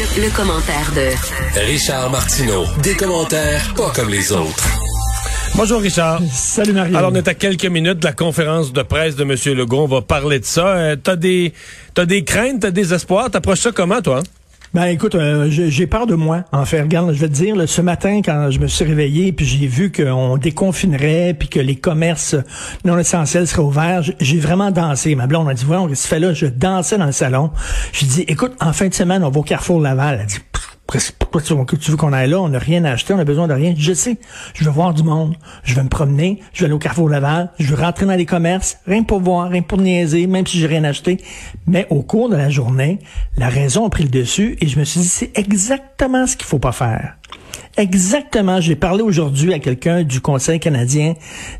Le, le commentaire de Richard Martineau. Des commentaires pas comme les autres. Bonjour Richard. Salut Mario. Alors on est à quelques minutes de la conférence de presse de M. Legault. On va parler de ça. Euh, t'as des t'as des craintes, t'as des espoirs. T'approches ça comment toi? Ben écoute, euh, j'ai peur de moi. En fait, regarde, je vais te dire, là, ce matin, quand je me suis réveillé, puis j'ai vu qu'on déconfinerait, puis que les commerces non essentiels seraient ouverts, j'ai vraiment dansé. Ma blonde a dit, voyons, qu'est-ce que tu fais là? Je dansais dans le salon. J'ai dit, écoute, en fin de semaine, on va au Carrefour Laval. Elle dit, pourquoi tu, veux qu'on aille là? On n'a rien à acheter, on a besoin de rien. Je sais, je veux voir du monde, je veux me promener, je vais aller au Carrefour Laval, je veux rentrer dans les commerces, rien pour voir, rien pour niaiser, même si j'ai rien acheté. Mais au cours de la journée, la raison a pris le dessus et je me suis dit, c'est exactement ce qu'il faut pas faire. Exactement. J'ai parlé aujourd'hui à quelqu'un du Conseil canadien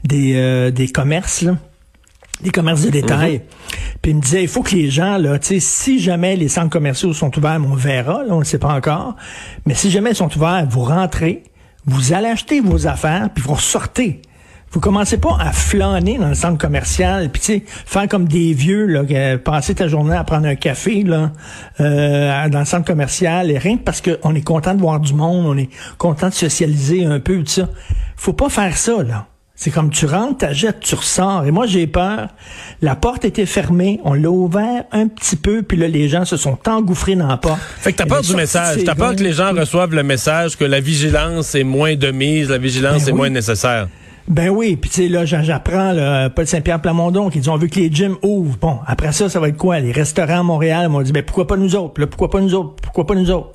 des, euh, des commerces, des commerces de détail. Puis il me disait, il faut que les gens, là, tu sais, si jamais les centres commerciaux sont ouverts, on verra, là, on ne sait pas encore, mais si jamais ils sont ouverts, vous rentrez, vous allez acheter vos affaires, puis vous ressortez. Vous commencez pas à flâner dans le centre commercial, puis tu sais, faire comme des vieux, là, que passer ta journée à prendre un café, là, euh, dans le centre commercial, et rien que parce qu'on est content de voir du monde, on est content de socialiser un peu, tout ça. Faut pas faire ça, là. C'est comme tu rentres, t'achètes, tu ressors. Et moi, j'ai peur. La porte était fermée, on l'a ouvert un petit peu, puis là, les gens se sont engouffrés dans la porte. Fait que t'as peur du message. T'as peur que les gens reçoivent le message que la vigilance est moins de mise, la vigilance Ben est oui. moins nécessaire. Ben oui, puis tu sais, là, j'apprends, là, Paul Saint-Pierre Plamondon, qui dit, on veut que les gyms ouvrent. Bon, après ça, ça va être quoi? Les restaurants à Montréal m'ont dit, ben pourquoi pas nous autres? Là, pourquoi pas nous autres? Pourquoi pas nous autres?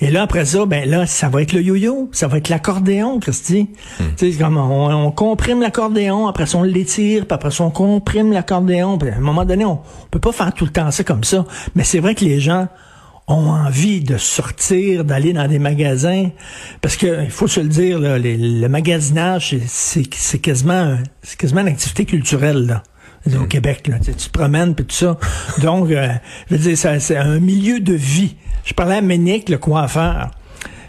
Et là, après ça, ben là, ça va être le yo-yo, ça va être l'accordéon, Christy. Tu sais, comme on, on comprime l'accordéon, après ça, on l'étire, puis après ça, on comprime l'accordéon. Puis à un moment donné, on, on peut pas faire tout le temps ça comme ça. Mais c'est vrai que les gens ont envie de sortir, d'aller dans des magasins, parce que il faut se le dire, là, les- le magasinage, c'est- quasiment, quasiment une activité culturelle là. Au Québec, là, tu, te promènes puis tout ça. Donc, euh, je veux dire, c'est un milieu de vie. Je parlais à Ménic, le coiffeur.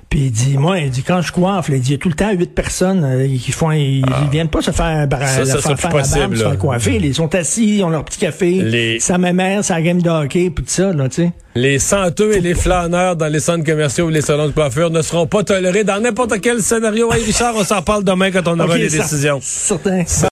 Puis il dit, moi, il dit, quand je coiffe, là, il dit, il y a tout le temps huit personnes euh, qui font, ils, ils viennent pas se faire, bar- Ça, ça faire faire la barbe, se faire coiffer. Ils sont assis, ils ont leur petit café, Les- sa mère, sa game de hockey, puis tout ça, là, tu sais. Les senteux et les flâneurs dans les centres commerciaux ou les salons de coiffure ne seront pas tolérés dans n'importe quel scénario. Hey Richard, on s'en parle demain quand on aura les ça- décisions. Certain.